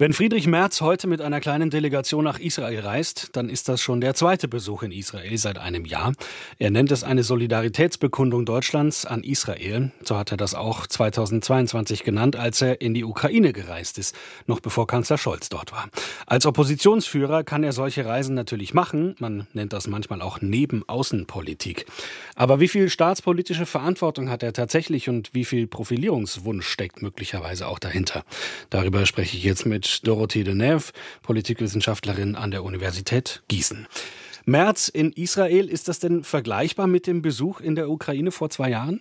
Wenn Friedrich Merz heute mit einer kleinen Delegation nach Israel reist, dann ist das schon der zweite Besuch in Israel seit einem Jahr. Er nennt es eine Solidaritätsbekundung Deutschlands an Israel. So hat er das auch 2022 genannt, als er in die Ukraine gereist ist, noch bevor Kanzler Scholz dort war. Als Oppositionsführer kann er solche Reisen natürlich machen. Man nennt das manchmal auch Nebenaußenpolitik. Aber wie viel staatspolitische Verantwortung hat er tatsächlich und wie viel Profilierungswunsch steckt möglicherweise auch dahinter? Darüber spreche ich jetzt mit Dorothee Deneuve, Politikwissenschaftlerin an der Universität Gießen. März in Israel, ist das denn vergleichbar mit dem Besuch in der Ukraine vor zwei Jahren?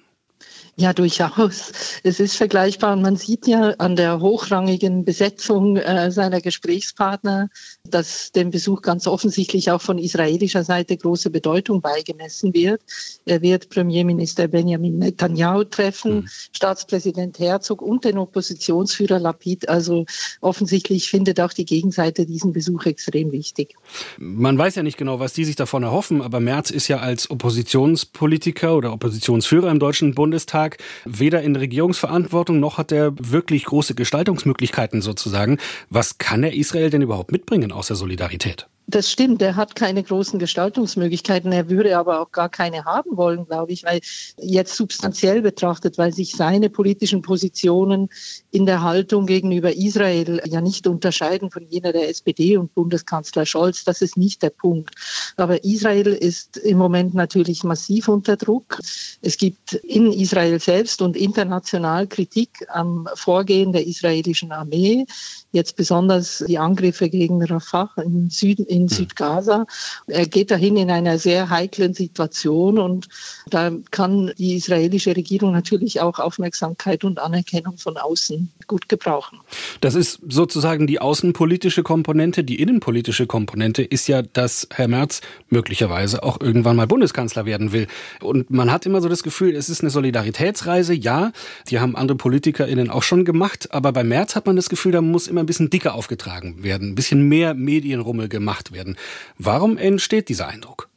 Ja, durchaus. Es ist vergleichbar. Man sieht ja an der hochrangigen Besetzung äh, seiner Gesprächspartner, dass dem Besuch ganz offensichtlich auch von israelischer Seite große Bedeutung beigemessen wird. Er wird Premierminister Benjamin Netanyahu treffen, mhm. Staatspräsident Herzog und den Oppositionsführer Lapid. Also offensichtlich findet auch die Gegenseite diesen Besuch extrem wichtig. Man weiß ja nicht genau, was die sich davon erhoffen, aber Merz ist ja als Oppositionspolitiker oder Oppositionsführer im Deutschen Bundestag Bundestag weder in Regierungsverantwortung noch hat er wirklich große Gestaltungsmöglichkeiten sozusagen. Was kann er Israel denn überhaupt mitbringen außer Solidarität? Das stimmt, er hat keine großen Gestaltungsmöglichkeiten. Er würde aber auch gar keine haben wollen, glaube ich, weil jetzt substanziell betrachtet, weil sich seine politischen Positionen in der Haltung gegenüber Israel ja nicht unterscheiden von jener der SPD und Bundeskanzler Scholz. Das ist nicht der Punkt. Aber Israel ist im Moment natürlich massiv unter Druck. Es gibt in Israel selbst und international Kritik am Vorgehen der israelischen Armee. Jetzt besonders die Angriffe gegen Rafah im Süden, in hm. Südgaza. Er geht dahin in einer sehr heiklen Situation und da kann die israelische Regierung natürlich auch Aufmerksamkeit und Anerkennung von außen gut gebrauchen. Das ist sozusagen die außenpolitische Komponente. Die innenpolitische Komponente ist ja, dass Herr Merz möglicherweise auch irgendwann mal Bundeskanzler werden will. Und man hat immer so das Gefühl, es ist eine Solidaritätsreise. Ja, die haben andere PolitikerInnen auch schon gemacht. Aber bei Merz hat man das Gefühl, da muss immer ein bisschen dicker aufgetragen werden, ein bisschen mehr Medienrummel gemacht werden. Warum entsteht dieser Eindruck?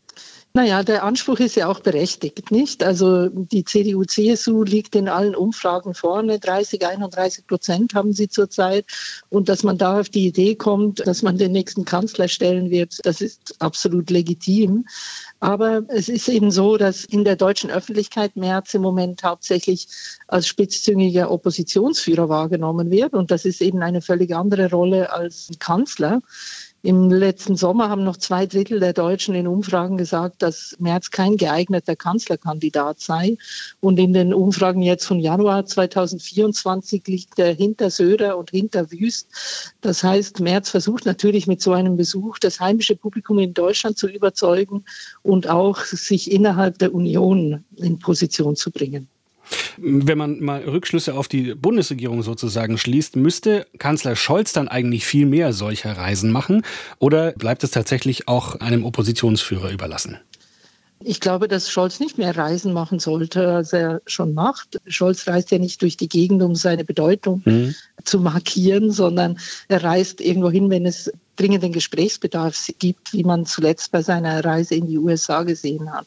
Naja, der Anspruch ist ja auch berechtigt, nicht? Also die CDU-CSU liegt in allen Umfragen vorne, 30, 31 Prozent haben sie zurzeit. Und dass man da auf die Idee kommt, dass man den nächsten Kanzler stellen wird, das ist absolut legitim. Aber es ist eben so, dass in der deutschen Öffentlichkeit Merz im Moment hauptsächlich als spitzzüngiger Oppositionsführer wahrgenommen wird. Und das ist eben eine völlig andere Rolle als Kanzler. Im letzten Sommer haben noch zwei Drittel der Deutschen in Umfragen gesagt, dass Merz kein geeigneter Kanzlerkandidat sei. Und in den Umfragen jetzt von Januar 2024 liegt er hinter Söder und hinter Wüst. Das heißt, Merz versucht natürlich mit so einem Besuch das heimische Publikum in Deutschland zu überzeugen und auch sich innerhalb der Union in Position zu bringen. Wenn man mal Rückschlüsse auf die Bundesregierung sozusagen schließt, müsste Kanzler Scholz dann eigentlich viel mehr solcher Reisen machen oder bleibt es tatsächlich auch einem Oppositionsführer überlassen? Ich glaube, dass Scholz nicht mehr Reisen machen sollte, als er schon macht. Scholz reist ja nicht durch die Gegend, um seine Bedeutung mhm. zu markieren, sondern er reist irgendwo hin, wenn es dringenden Gesprächsbedarf gibt, wie man zuletzt bei seiner Reise in die USA gesehen hat.